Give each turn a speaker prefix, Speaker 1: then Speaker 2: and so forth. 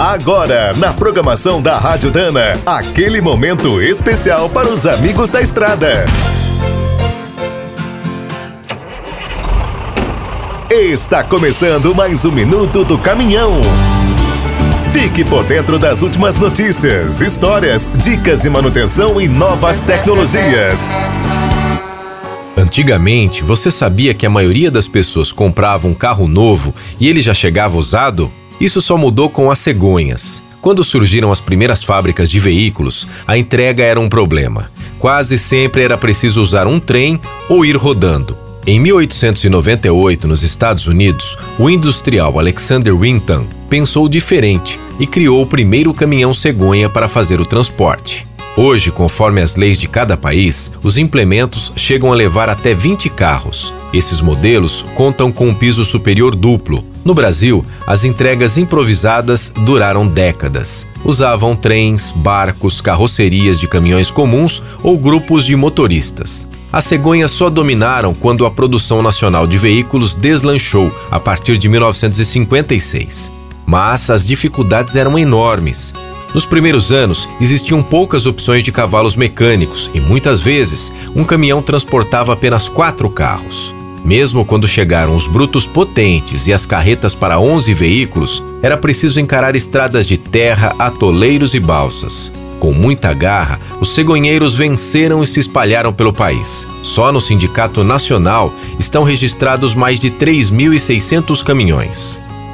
Speaker 1: Agora, na programação da Rádio Dana, aquele momento especial para os amigos da estrada. Está começando mais um minuto do caminhão. Fique por dentro das últimas notícias, histórias, dicas de manutenção e novas tecnologias.
Speaker 2: Antigamente, você sabia que a maioria das pessoas comprava um carro novo e ele já chegava usado? Isso só mudou com as cegonhas. Quando surgiram as primeiras fábricas de veículos, a entrega era um problema. Quase sempre era preciso usar um trem ou ir rodando. Em 1898, nos Estados Unidos, o industrial Alexander Winton pensou diferente e criou o primeiro caminhão cegonha para fazer o transporte. Hoje, conforme as leis de cada país, os implementos chegam a levar até 20 carros. Esses modelos contam com um piso superior duplo. No Brasil, as entregas improvisadas duraram décadas. Usavam trens, barcos, carrocerias de caminhões comuns ou grupos de motoristas. As cegonhas só dominaram quando a produção nacional de veículos deslanchou a partir de 1956. Mas as dificuldades eram enormes. Nos primeiros anos, existiam poucas opções de cavalos mecânicos e muitas vezes um caminhão transportava apenas quatro carros. Mesmo quando chegaram os brutos potentes e as carretas para 11 veículos, era preciso encarar estradas de terra, atoleiros e balsas. Com muita garra, os cegonheiros venceram e se espalharam pelo país. Só no Sindicato Nacional estão registrados mais de 3.600 caminhões.